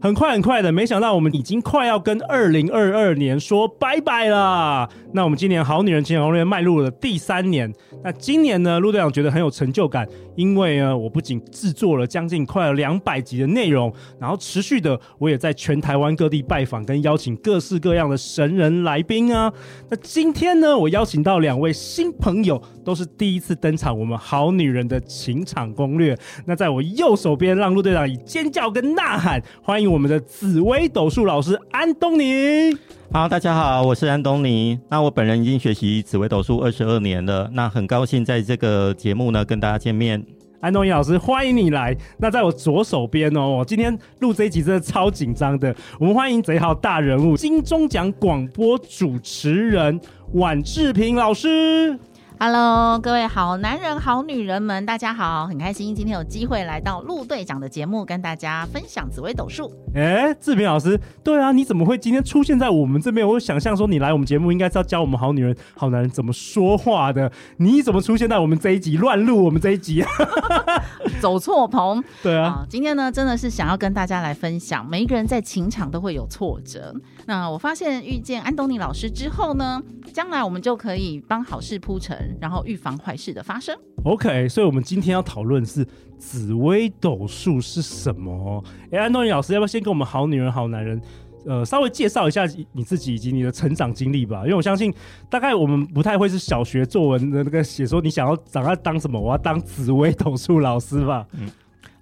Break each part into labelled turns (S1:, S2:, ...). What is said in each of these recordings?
S1: 很快很快的，没想到我们已经快要跟二零二二年说拜拜了。那我们今年好女人情场攻略迈入了第三年。那今年呢，陆队长觉得很有成就感，因为呢，我不仅制作了将近快要两百集的内容，然后持续的我也在全台湾各地拜访跟邀请各式各样的神人来宾啊。那今天呢，我邀请到两位新朋友，都是第一次登场我们好女人的情场攻略。那在我右手边，让陆队长以尖叫跟呐喊欢迎。我们的紫薇斗数老师安东尼，
S2: 好，大家好，我是安东尼。那我本人已经学习紫微斗数二十二年了，那很高兴在这个节目呢跟大家见面。
S1: 安东尼老师，欢迎你来。那在我左手边哦，我今天录这一集真的超紧张的。我们欢迎贼号大人物，金钟奖广播主持人宛志平老师。
S3: Hello，各位好男人、好女人们，大家好，很开心今天有机会来到陆队长的节目，跟大家分享紫微斗数。
S1: 哎，志平老师，对啊，你怎么会今天出现在我们这边？我想象说你来我们节目应该是要教我们好女人、好男人怎么说话的，你怎么出现在我们这一集乱录我们这一集啊？
S3: 走错棚。
S1: 对啊，
S3: 啊，今天呢，真的是想要跟大家来分享，每一个人在情场都会有挫折。那我发现遇见安东尼老师之后呢，将来我们就可以帮好事铺陈。然后预防坏事的发生。
S1: OK，所以我们今天要讨论是紫微斗数是什么？哎，安东尼老师，要不要先跟我们好女人、好男人，呃，稍微介绍一下你自己以及你的成长经历吧？因为我相信，大概我们不太会是小学作文的那个写说你想要长大当什么，我要当紫薇斗数老师吧？嗯。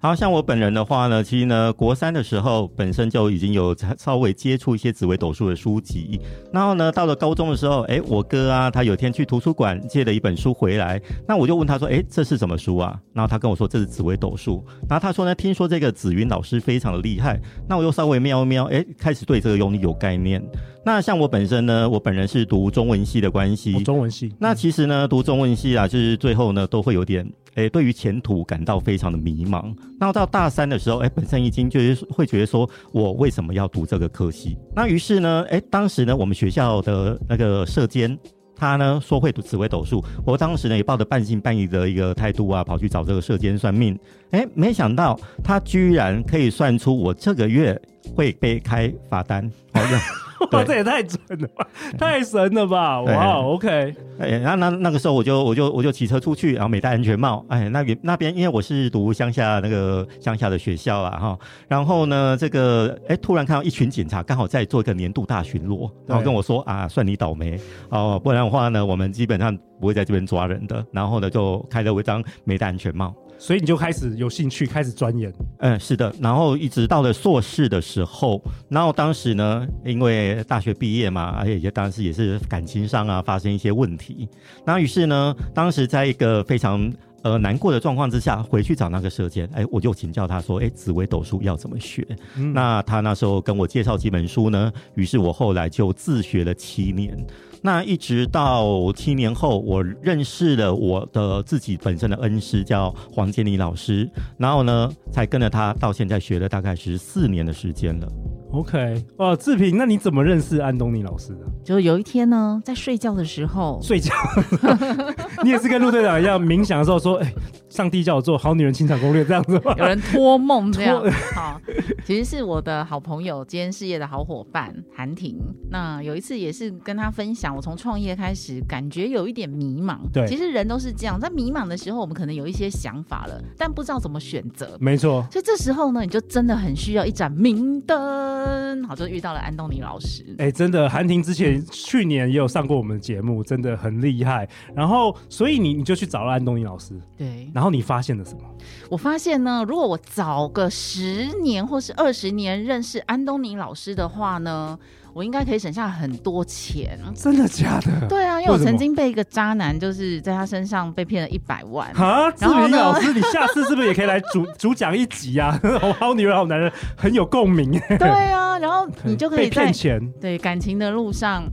S2: 好像我本人的话呢，其实呢，国三的时候本身就已经有稍微接触一些紫微斗数的书籍。然后呢，到了高中的时候，哎，我哥啊，他有天去图书馆借了一本书回来，那我就问他说，哎，这是什么书啊？然后他跟我说这是紫微斗数。然后他说呢，听说这个紫云老师非常的厉害。那我又稍微瞄一瞄，哎，开始对这个东西有概念。那像我本身呢，我本人是读中文系的关系，
S1: 哦、中文系。
S2: 那其实呢，读中文系啊，就是最后呢，都会有点。诶，对于前途感到非常的迷茫。那到大三的时候，诶，本身已经就是会觉得说，我为什么要读这个科系？那于是呢，诶，当时呢，我们学校的那个社监，他呢说会读紫微斗数，我当时呢也抱着半信半疑的一个态度啊，跑去找这个社监算命。诶，没想到他居然可以算出我这个月会被开罚单。好的。
S1: 哇，这也太准了吧，太神了吧！哇，OK，
S2: 哎，那那那个时候我就我就我就骑车出去，然后没戴安全帽。哎，那边那边因为我是读乡下那个乡下的学校啊哈，然后呢，这个哎突然看到一群警察刚好在做一个年度大巡逻，然后跟我说啊，算你倒霉哦，不然的话呢，我们基本上不会在这边抓人的。然后呢，就开了我一张没戴安全帽。
S1: 所以你就开始有兴趣，开始钻研。
S2: 嗯，是的。然后一直到了硕士的时候，然后当时呢，因为大学毕业嘛，而且也当时也是感情上啊发生一些问题。那于是呢，当时在一个非常呃难过的状况之下，回去找那个射箭，哎，我就请教他说，哎，紫微斗数要怎么学？嗯。那他那时候跟我介绍几本书呢，于是我后来就自学了七年。那一直到七年后，我认识了我的自己本身的恩师，叫黄建立老师，然后呢，才跟着他到现在学了大概十四年的时间了。
S1: OK，哦，志平，那你怎么认识安东尼老师的？
S3: 就有一天呢，在睡觉的时候，
S1: 睡觉，你也是跟陆队长一样冥想的时候说，哎、欸，上帝叫我做好女人情场攻略这样子吗？
S3: 有人托梦这样，好，其实是我的好朋友兼事业的好伙伴韩婷。那有一次也是跟他分享，我从创业开始，感觉有一点迷茫。
S1: 对，
S3: 其实人都是这样，在迷茫的时候，我们可能有一些想法了，但不知道怎么选择。
S1: 没错，
S3: 所以这时候呢，你就真的很需要一盏明灯。好，就遇到了安东尼老师。
S1: 哎、欸，真的，韩婷之前去年也有上过我们的节目，真的很厉害。然后，所以你你就去找了安东尼老师。
S3: 对。
S1: 然后你发现了什么？
S3: 我发现呢，如果我早个十年或是二十年认识安东尼老师的话呢，我应该可以省下很多钱。
S1: 真的假的？
S3: 对啊，因为我曾经被一个渣男，就是在他身上被骗了一百万。
S1: 啊，志明老师，你下次是不是也可以来主 主讲一集啊？好女人好男人很有共鸣。
S3: 对啊，然后你就可以
S1: 骗钱，
S3: 对感情的路上。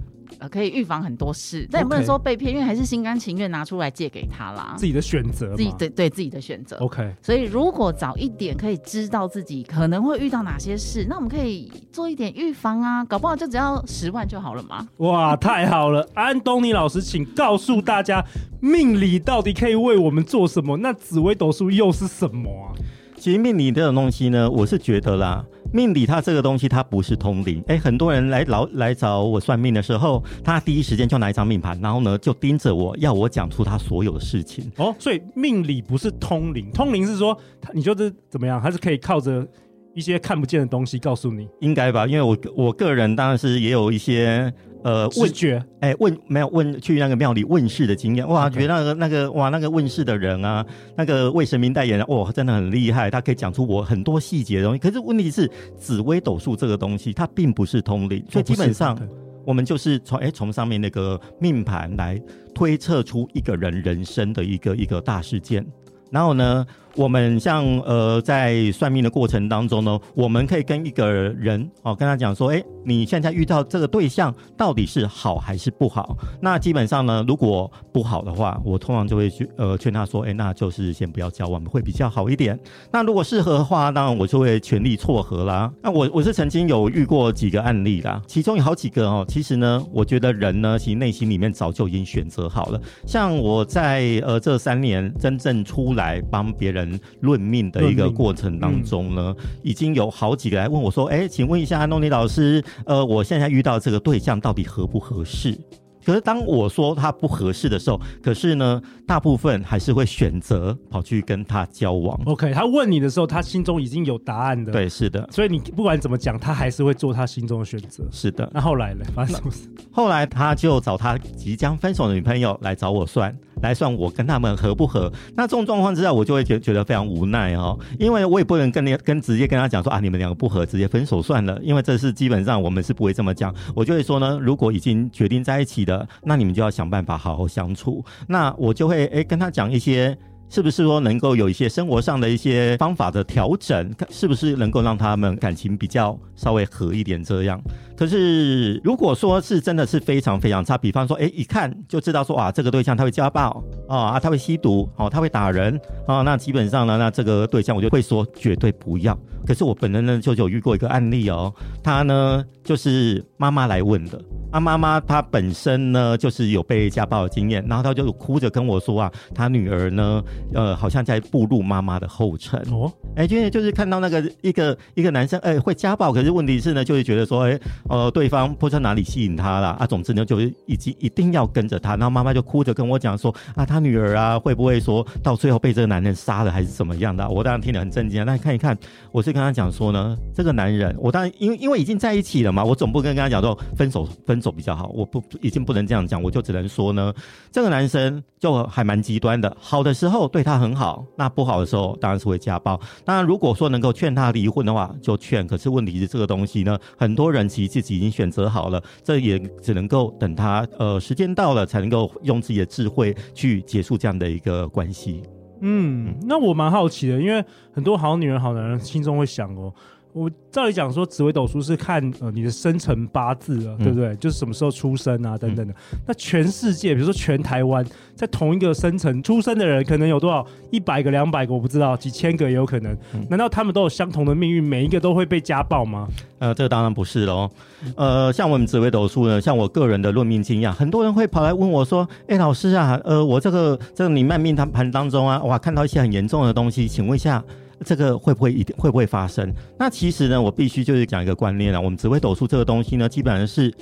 S3: 可以预防很多事，但也不能说被骗，因为还是心甘情愿拿出来借给他啦。
S1: 自己的选择，
S3: 自己对对自己的选择。
S1: OK，
S3: 所以如果早一点可以知道自己可能会遇到哪些事，那我们可以做一点预防啊，搞不好就只要十万就好了嘛。
S1: 哇，太好了！安东尼老师，请告诉大家，命理到底可以为我们做什么？那紫微斗数又是什么啊？
S2: 其实命理这种东西呢，我是觉得啦。命理它这个东西，它不是通灵。哎，很多人来老来找我算命的时候，他第一时间就拿一张命盘，然后呢就盯着我要我讲出他所有的事情。
S1: 哦，所以命理不是通灵，通灵是说你就是怎么样，还是可以靠着一些看不见的东西告诉你？
S2: 应该吧，因为我我个人当然是也有一些。呃，问
S1: 觉，
S2: 哎、欸，问没有问去那个庙里问事的经验，哇.觉得那个那个哇，那个问事的人啊，那个为神明代言人，哇，真的很厉害，他可以讲出我很多细节的东西。可是问题是，紫微斗数这个东西，它并不是通灵，所以基本上我们就是从哎从上面那个命盘来推测出一个人人生的一个一个大事件，然后呢，我们像呃在算命的过程当中呢，我们可以跟一个人哦跟他讲说，哎。你现在遇到这个对象到底是好还是不好？那基本上呢，如果不好的话，我通常就会去呃劝他说，哎，那就是先不要交往，会比较好一点。那如果适合的话，当然我就会全力撮合啦。那我我是曾经有遇过几个案例啦，其中有好几个哦。其实呢，我觉得人呢，其实内心里面早就已经选择好了。像我在呃这三年真正出来帮别人论命的一个过程当中呢，嗯、已经有好几个来问我说，哎，请问一下安东尼老师。呃，我现在遇到这个对象到底合不合适？可是当我说他不合适的时候，可是呢，大部分还是会选择跑去跟他交往。
S1: OK，他问你的时候，他心中已经有答案的。
S2: 对，是的。
S1: 所以你不管怎么讲，他还是会做他心中的选择。
S2: 是的。
S1: 那后来呢？发生什么事？
S2: 后来他就找他即将分手的女朋友来找我算。来算我跟他们合不合？那这种状况之下，我就会觉觉得非常无奈哦，因为我也不能跟你跟直接跟他讲说啊，你们两个不合，直接分手算了，因为这是基本上我们是不会这么讲。我就会说呢，如果已经决定在一起的，那你们就要想办法好好相处。那我就会诶跟他讲一些。是不是说能够有一些生活上的一些方法的调整？是不是能够让他们感情比较稍微合一点这样？可是如果说是真的是非常非常差，比方说，哎，一看就知道说，哇，这个对象他会家暴啊，他会吸毒，哦，他会打人啊，那基本上呢，那这个对象我就会说绝对不要。可是我本人呢就有遇过一个案例哦，他呢就是妈妈来问的。他妈妈她本身呢，就是有被家暴的经验，然后她就哭着跟我说啊，她女儿呢，呃，好像在步入妈妈的后尘。哦，哎，因为就是看到那个一个一个男生，哎，会家暴，可是问题是呢，就是觉得说，哎，呃，对方不知道哪里吸引他了啊，总之呢，就是已经一定要跟着他。然后妈妈就哭着跟我讲说，啊，她女儿啊，会不会说到最后被这个男人杀了，还是怎么样的？我当然听得很震惊。但看一看，我是跟他讲说呢，这个男人，我当然因为因为已经在一起了嘛，我总不跟跟他讲说分手分。走比较好，我不已经不能这样讲，我就只能说呢，这个男生就还蛮极端的，好的时候对他很好，那不好的时候当然是会家暴。当然，如果说能够劝他离婚的话，就劝。可是问题是这个东西呢，很多人其实自己已经选择好了，这也只能够等他呃时间到了，才能够用自己的智慧去结束这样的一个关系。
S1: 嗯，那我蛮好奇的，因为很多好女人、好男人心中会想哦。我照理讲说，紫微斗数是看呃你的生辰八字啊，嗯、对不对？就是什么时候出生啊，等等的。嗯、那全世界，比如说全台湾，在同一个生辰出生的人，可能有多少？一百个、两百个，我不知道，几千个也有可能。嗯、难道他们都有相同的命运？每一个都会被家暴吗？
S2: 呃，这个当然不是喽。呃，像我们紫微斗数呢，像我个人的论命经验，很多人会跑来问我说：“哎，老师啊，呃，我这个这个你命命盘当中啊，哇，看到一些很严重的东西，请问一下。”这个会不会一定会不会发生？那其实呢，我必须就是讲一个观念啊。我们紫微斗数这个东西呢，基本上是，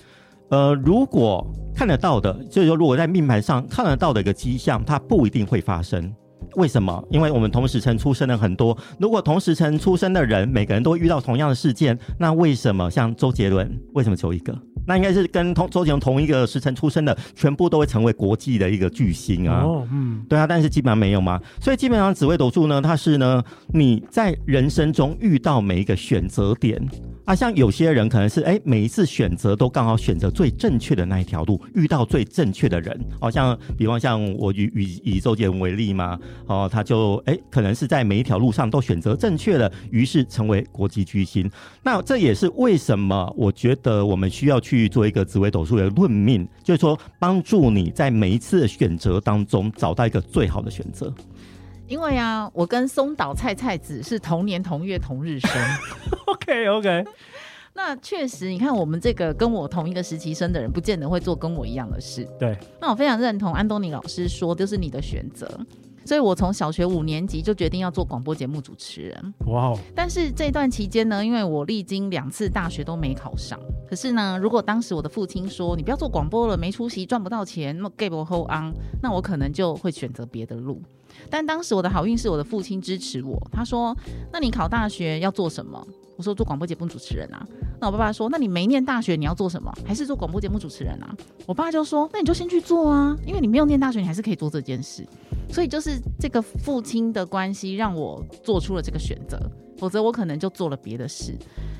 S2: 呃，如果看得到的，就是说如果在命盘上看得到的一个迹象，它不一定会发生。为什么？因为我们同时辰出生的很多，如果同时辰出生的人每个人都遇到同样的事件，那为什么像周杰伦为什么只有一个？那应该是跟同周杰伦同一个时辰出生的，全部都会成为国际的一个巨星啊。哦，嗯，对啊，但是基本上没有嘛。所以基本上紫微斗数呢，它是呢，你在人生中遇到每一个选择点啊，像有些人可能是哎，每一次选择都刚好选择最正确的那一条路，遇到最正确的人。好像比方像我以以以周杰伦为例嘛，哦，他就哎，可能是在每一条路上都选择正确的，于是成为国际巨星。那这也是为什么我觉得我们需要去。去做一个紫微斗数的论命，就是说帮助你在每一次的选择当中找到一个最好的选择。
S3: 因为啊，我跟松岛菜菜子是同年同月同日生。
S1: OK OK，
S3: 那确实，你看我们这个跟我同一个实习生的人，不见得会做跟我一样的事。
S1: 对，
S3: 那我非常认同安东尼老师说，就是你的选择。所以我从小学五年级就决定要做广播节目主持人。哇哦！但是这段期间呢，因为我历经两次大学都没考上。可是呢，如果当时我的父亲说你不要做广播了，没出息，赚不到钱，那么 give 后昂，那我可能就会选择别的路。但当时我的好运是我的父亲支持我，他说：“那你考大学要做什么？”我说：“做广播节目主持人啊。”那我爸爸说：“那你没念大学，你要做什么？还是做广播节目主持人啊？”我爸就说：“那你就先去做啊，因为你没有念大学，你还是可以做这件事。”所以就是这个父亲的关系让我做出了这个选择，否则我可能就做了别的事。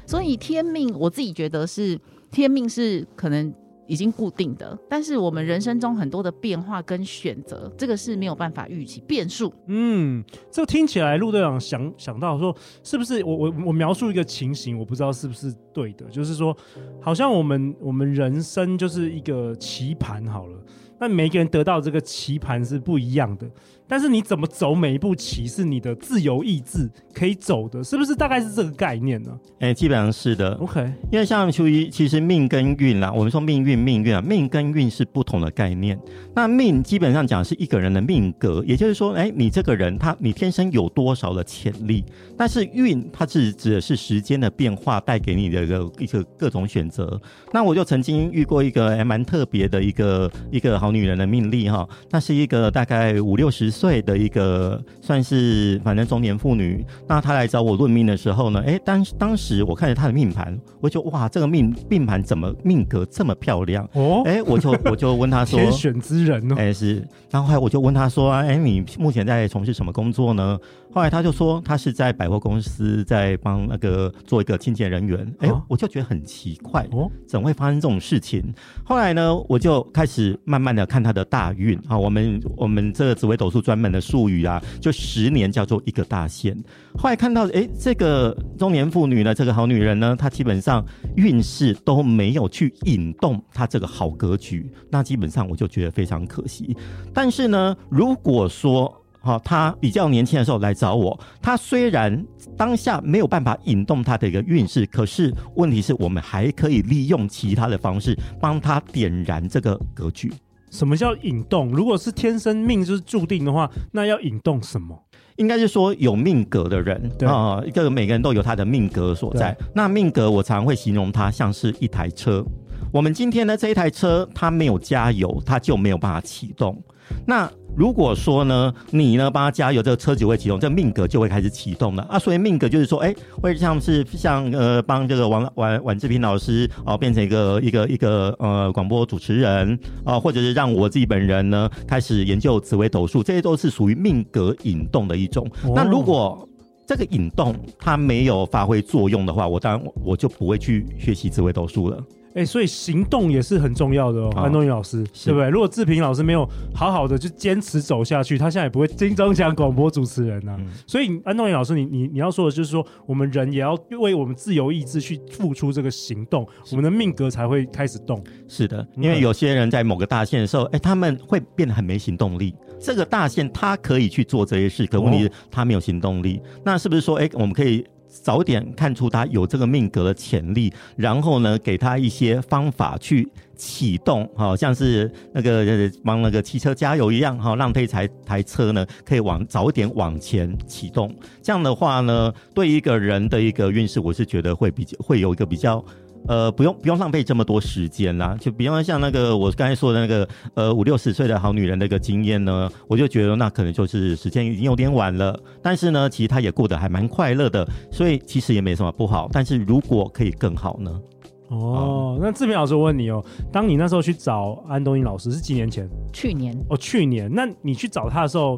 S3: 所以天命，我自己觉得是天命是可能已经固定的，但是我们人生中很多的变化跟选择，这个是没有办法预期变数。
S1: 嗯，这听起来陆队长想想到说，是不是我我我描述一个情形，我不知道是不是对的，就是说，好像我们我们人生就是一个棋盘好了。那每个人得到这个棋盘是不一样的，但是你怎么走每一步棋是你的自由意志可以走的，是不是大概是这个概念呢？
S2: 哎、欸，基本上是的。
S1: OK，
S2: 因为像属于其实命跟运啦，我们说命运命运啊，命跟运是不同的概念。那命基本上讲是一个人的命格，也就是说，哎、欸，你这个人他你天生有多少的潜力，但是运它是指的是时间的变化带给你的一个一个各种选择。那我就曾经遇过一个还蛮特别的一个一个好。女人的命力哈，那是一个大概五六十岁的一个，算是反正中年妇女。那她来找我论命的时候呢，哎、欸，当当时我看着她的命盘，我就哇，这个命命盘怎么命格这么漂亮哦？哎、欸，我就我就问她说，
S1: 天选之人哦，
S2: 哎、欸、是。然后后来我就问她说，哎、欸，你目前在从事什么工作呢？后来她就说，她是在百货公司在帮那个做一个清洁人员。哎、欸，我就觉得很奇怪哦，怎么会发生这种事情？后来呢，我就开始慢慢的。看她的大运啊，我们我们这个紫微斗数专门的术语啊，就十年叫做一个大限。后来看到，哎，这个中年妇女呢，这个好女人呢，她基本上运势都没有去引动她这个好格局，那基本上我就觉得非常可惜。但是呢，如果说哈，她比较年轻的时候来找我，她虽然当下没有办法引动她的一个运势，可是问题是我们还可以利用其他的方式帮她点燃这个格局。
S1: 什么叫引动？如果是天生命就是注定的话，那要引动什么？
S2: 应该是说有命格的人啊，一个、呃、每个人都有他的命格所在。那命格我常会形容它像是一台车。我们今天呢，这一台车它没有加油，它就没有办法启动。那如果说呢，你呢帮他加油，这个车子会启动，这个命格就会开始启动了啊。所以命格就是说，哎、欸，会像是像呃帮这个王王婉志平老师哦、呃、变成一个一个一个呃广播主持人啊、呃，或者是让我自己本人呢开始研究紫微斗数，这些都是属于命格引动的一种。哦、那如果这个引动它没有发挥作用的话，我当然我就不会去学习紫微斗数了。
S1: 哎、欸，所以行动也是很重要的哦，哦安东尼老师，是对不对？如果志平老师没有好好的就坚持走下去，他现在也不会金钟奖广播主持人啊。嗯、所以安东尼老师，你你你要说的就是说，我们人也要为我们自由意志去付出这个行动，我们的命格才会开始动。
S2: 是的，因为有些人在某个大限的时候，哎、欸，他们会变得很没行动力。这个大限他可以去做这些事，可问题是他没有行动力。哦、那是不是说，哎、欸，我们可以？早点看出他有这个命格的潜力，然后呢，给他一些方法去启动，好像是那个帮那个汽车加油一样，哈，让这台台车呢可以往早点往前启动。这样的话呢，对一个人的一个运势，我是觉得会比较会有一个比较。呃，不用不用浪费这么多时间啦，就比方像那个我刚才说的那个呃五六十岁的好女人的一个经验呢，我就觉得那可能就是时间已经有点晚了，但是呢，其实她也过得还蛮快乐的，所以其实也没什么不好。但是如果可以更好呢？
S1: 哦，那志平老师，我问你哦，当你那时候去找安东尼老师是几年前？
S3: 去年
S1: 哦，去年。那你去找他的时候，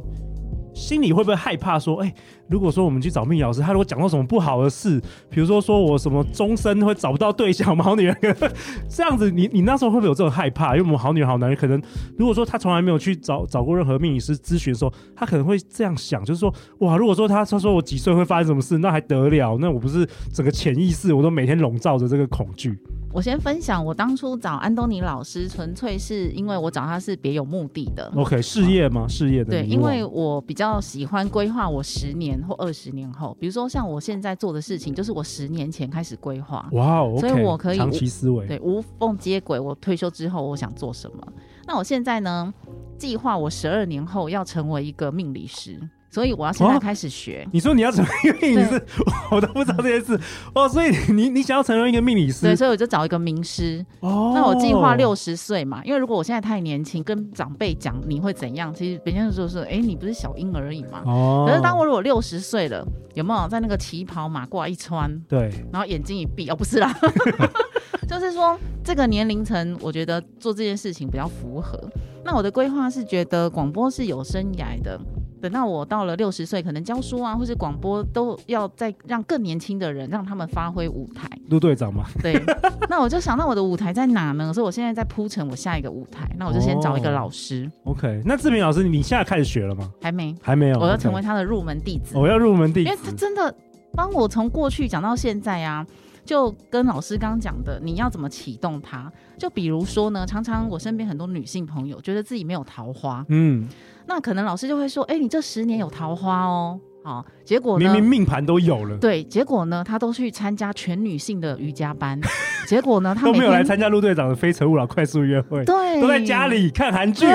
S1: 心里会不会害怕？说，哎、如果说我们去找命理老师，他如果讲到什么不好的事，比如说说我什么终身会找不到对象，好女人 这样子，你你那时候会不会有这种害怕？因为我们好女人好男人，可能如果说他从来没有去找找过任何命理师咨询的时候，他可能会这样想，就是说，哇，如果说他他说我几岁会发生什么事，那还得了？那我不是整个潜意识我都每天笼罩着这个恐惧。
S3: 我先分享，我当初找安东尼老师，纯粹是因为我找他是别有目的的。
S1: OK，事业吗？事业的。
S3: 对，因为我比较喜欢规划我十年或二十年后，比如说像我现在做的事情，就是我十年前开始规划。
S1: 哇哦，
S3: 所以我可以
S1: 长期思维，
S3: 对，无缝接轨。我退休之后我想做什么？那我现在呢，计划我十二年后要成为一个命理师。所以我要现在开始学。哦、你
S1: 说你要成为一个命理师，我都不知道这件事哦。所以你你想要成为一个命理师，
S3: 对，所以我就找一个名师。哦，那我计划六十岁嘛，因为如果我现在太年轻，跟长辈讲你会怎样？其实别人就说是，哎、欸，你不是小婴儿而已嘛。哦。可是当我如果六十岁了，有没有在那个旗袍马褂一穿，
S1: 对，
S3: 然后眼睛一闭，哦，不是啦 就是说这个年龄层，我觉得做这件事情比较符合。那我的规划是觉得广播是有生涯的。等到我到了六十岁，可能教书啊，或是广播，都要再让更年轻的人让他们发挥舞台。
S1: 陆队长嘛，
S3: 对。那我就想到我的舞台在哪呢？所以我现在在铺陈我下一个舞台。那我就先找一个老师。
S1: 哦、OK，那志明老师，你现在开始学了吗？
S3: 还没，
S1: 还没有。
S3: 我要成为他的入门弟子。
S1: 我要入门弟子，
S3: 因为他真的帮我从过去讲到现在啊。就跟老师刚刚讲的，你要怎么启动它？就比如说呢，常常我身边很多女性朋友觉得自己没有桃花，嗯，那可能老师就会说，哎、欸，你这十年有桃花哦。好，结果呢？
S1: 明明命盘都有了。
S3: 对，结果呢？他都去参加全女性的瑜伽班。结果呢？他
S1: 都没有来参加陆队长的《非诚勿扰》快速约会。
S3: 对，
S1: 都在家里看韩剧。
S3: 对，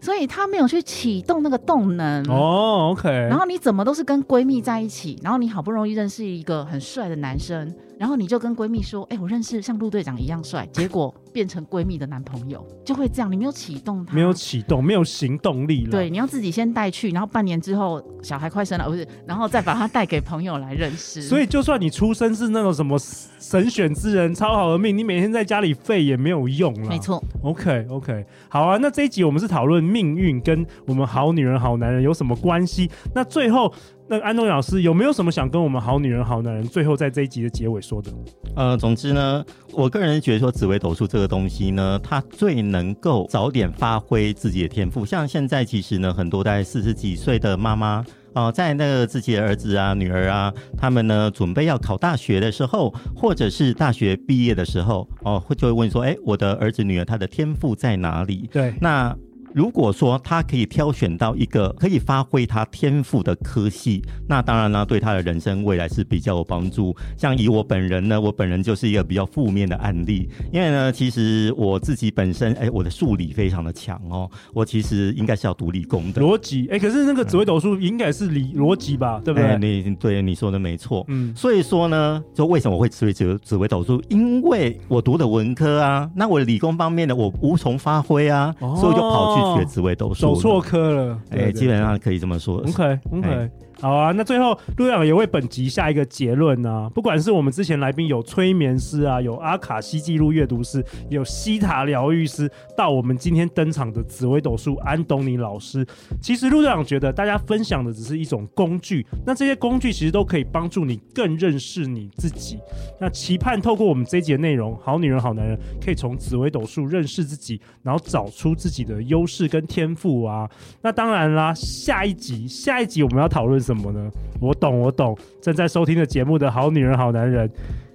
S3: 所以他没有去启动那个动能。
S1: 哦，OK。
S3: 然后你怎么都是跟闺蜜在一起，然后你好不容易认识一个很帅的男生，然后你就跟闺蜜说：“哎、欸，我认识像陆队长一样帅。”结果变成闺蜜的男朋友，就会这样。你没有启动他，
S1: 没有启动，没有行动力了。
S3: 对，你要自己先带去，然后半年之后小孩快生了，不是，然后再把他带给朋友来认识。
S1: 所以，就算你出生是那种什么神选之人、超好的命，你每天在家里废也没有用了。
S3: 没错。
S1: OK，OK，好啊。那这一集我们是讨论命运跟我们好女人、好男人有什么关系？那最后。那安东尼老师有没有什么想跟我们好女人好男人最后在这一集的结尾说的？
S2: 呃，总之呢，我个人觉得说紫微斗数这个东西呢，它最能够早点发挥自己的天赋。像现在其实呢，很多大概四十几岁的妈妈啊、呃，在那个自己的儿子啊、女儿啊，他们呢准备要考大学的时候，或者是大学毕业的时候，哦、呃，会就会问说，哎，我的儿子女儿他的天赋在哪里？
S1: 对，
S2: 那。如果说他可以挑选到一个可以发挥他天赋的科系，那当然呢，对他的人生未来是比较有帮助。像以我本人呢，我本人就是一个比较负面的案例，因为呢，其实我自己本身，哎，我的数理非常的强哦，我其实应该是要读理工的。
S1: 逻辑，哎，可是那个紫微斗数应该是理逻辑吧，对不对？
S2: 你对你说的没错，嗯，所以说呢，就为什么我会学紫紫微斗数？因为我读的文科啊，那我理工方面的我无从发挥啊，哦、所以我就跑去。学紫微斗数，
S1: 走错科了，
S2: 哎、欸，基本上可以这么说。
S1: OK，OK。好啊，那最后陆队长也为本集下一个结论呢、啊。不管是我们之前来宾有催眠师啊，有阿卡西记录阅读师，有西塔疗愈师，到我们今天登场的紫微斗数安东尼老师，其实陆队长觉得大家分享的只是一种工具，那这些工具其实都可以帮助你更认识你自己。那期盼透过我们这一集内容，好女人好男人可以从紫微斗数认识自己，然后找出自己的优势跟天赋啊。那当然啦，下一集下一集我们要讨论什？什么呢？我懂，我懂。正在收听的节目的好女人、好男人，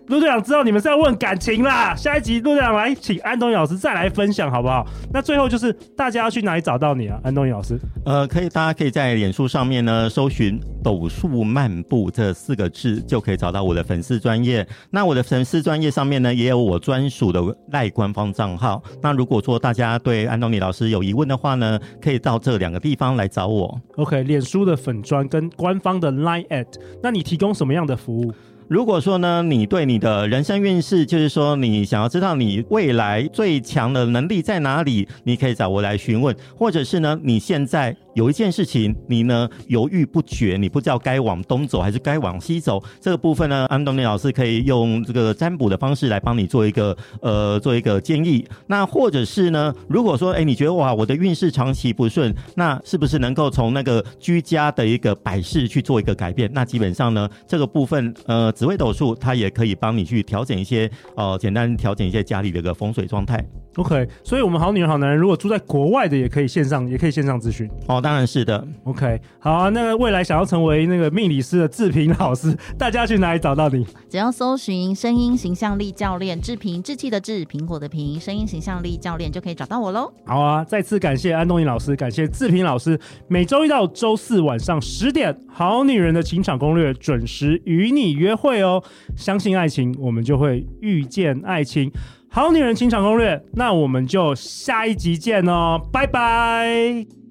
S1: 陆队长知道你们是要问感情啦。下一集陆队长来，请安东尼老师再来分享，好不好？那最后就是大家要去哪里找到你啊，安东尼老师？
S2: 呃，可以，大家可以在脸书上面呢搜寻“斗数漫步”这四个字，就可以找到我的粉丝专业。那我的粉丝专业上面呢，也有我专属的赖官方账号。那如果说大家对安东尼老师有疑问的话呢，可以到这两个地方来找我。
S1: OK，脸书的粉专跟官方的 Line at，那你提供什么样的服务？
S2: 如果说呢，你对你的人生运势，就是说你想要知道你未来最强的能力在哪里，你可以找我来询问，或者是呢，你现在有一件事情你呢犹豫不决，你不知道该往东走还是该往西走，这个部分呢，安东尼老师可以用这个占卜的方式来帮你做一个呃做一个建议。那或者是呢，如果说哎你觉得哇我的运势长期不顺，那是不是能够从那个居家的一个摆饰去做一个改变？那基本上呢，这个部分呃紫微斗数它也可以帮你去调整一些呃简单调整一些家里的一个风水状态。
S1: OK，所以我们好女人好男人如果住在国外的也可以线上也可以线上咨询
S2: 哦，当然是的。
S1: OK，好啊，那个未来想要成为那个命理师的志平老师，大家去哪里找到你？
S3: 只要搜寻声音形象力教练志平，志气的志，苹果的苹，声音形象力教练就可以找到我喽。
S1: 好啊，再次感谢安东尼老师，感谢志平老师，每周一到周四晚上十点，好女人的情场攻略准时与你约会哦。相信爱情，我们就会遇见爱情。好女人情场攻略，那我们就下一集见哦，拜拜。